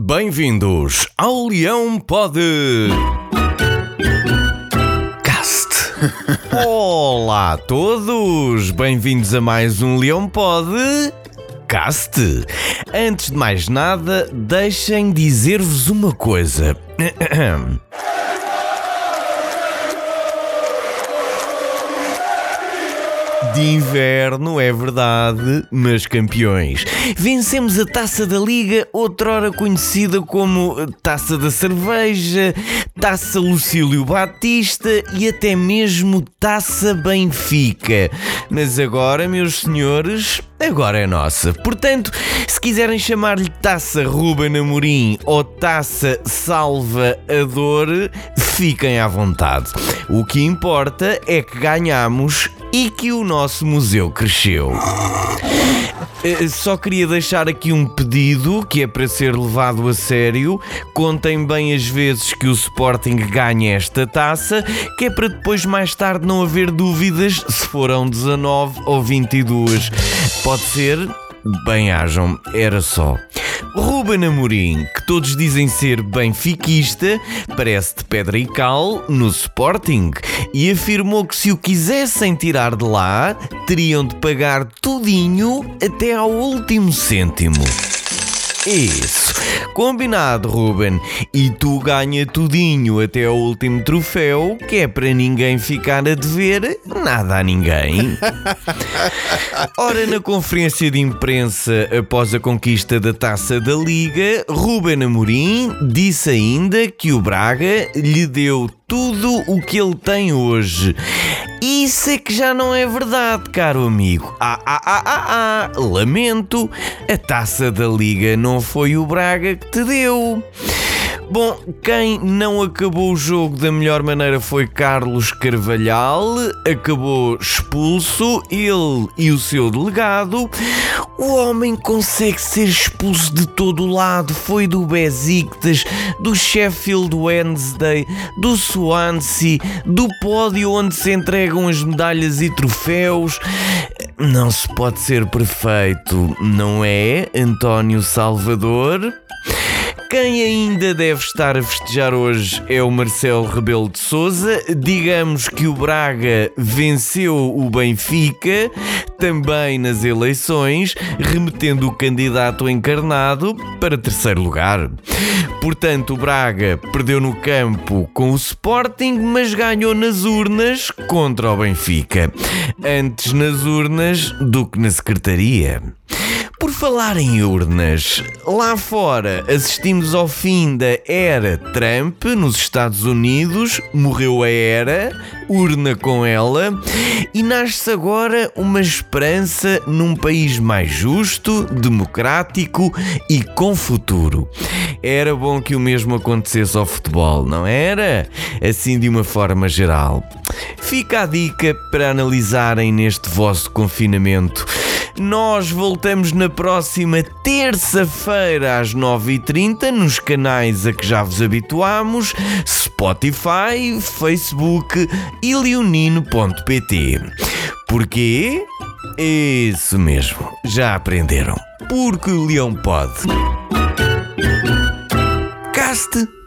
Bem-vindos ao Leão Pod. Cast. Olá a todos, bem-vindos a mais um Leão Pod. Cast. Antes de mais nada, deixem dizer-vos uma coisa. De inverno, é verdade, mas campeões. Vencemos a taça da Liga, outrora conhecida como Taça da Cerveja, Taça Lucílio Batista e até mesmo Taça Benfica. Mas agora, meus senhores, agora é nossa. Portanto, se quiserem chamar-lhe Taça Ruben Amorim ou Taça Salva a Dor, fiquem à vontade. O que importa é que ganhamos e que o nosso museu cresceu. Eh, Só queria deixar aqui um pedido que é para ser levado a sério. Contem bem as vezes que o Sporting ganha esta taça, que é para depois, mais tarde, não haver dúvidas se foram 19 ou 22. Pode ser? Bem hajam, era só. Ruben Amorim, que todos dizem ser benfiquista, parece de pedra e cal no Sporting e afirmou que se o quisessem tirar de lá, teriam de pagar tudinho até ao último cêntimo. Isso. Combinado, Ruben. E tu ganha tudinho até ao último troféu, que é para ninguém ficar a dever nada a ninguém. Ora, na conferência de imprensa após a conquista da taça da Liga, Ruben Amorim disse ainda que o Braga lhe deu tudo o que ele tem hoje. Isso é que já não é verdade, caro amigo. Ah, ah, ah, ah, ah, lamento. A taça da Liga não foi o Braga que te deu. Bom, quem não acabou o jogo da melhor maneira foi Carlos Carvalhal, acabou expulso, ele e o seu delegado. O homem consegue ser expulso de todo o lado, foi do Besiktas, do Sheffield Wednesday, do Swansea, do pódio onde se entregam as medalhas e troféus. Não se pode ser perfeito, não é, António Salvador? Quem ainda deve estar a festejar hoje é o Marcelo Rebelo de Souza. Digamos que o Braga venceu o Benfica também nas eleições, remetendo o candidato encarnado para terceiro lugar. Portanto, o Braga perdeu no campo com o Sporting, mas ganhou nas urnas contra o Benfica. Antes nas urnas do que na secretaria. Por falar em urnas, lá fora assistimos ao fim da era Trump nos Estados Unidos, morreu a era, urna com ela, e nasce agora uma esperança num país mais justo, democrático e com futuro. Era bom que o mesmo acontecesse ao futebol, não era? Assim de uma forma geral. Fica a dica para analisarem neste vosso confinamento. Nós voltamos na próxima terça-feira às 9h30 nos canais a que já vos habituámos: Spotify, Facebook e leonino.pt. Porquê? Isso mesmo, já aprenderam. Porque o leão pode. Caste!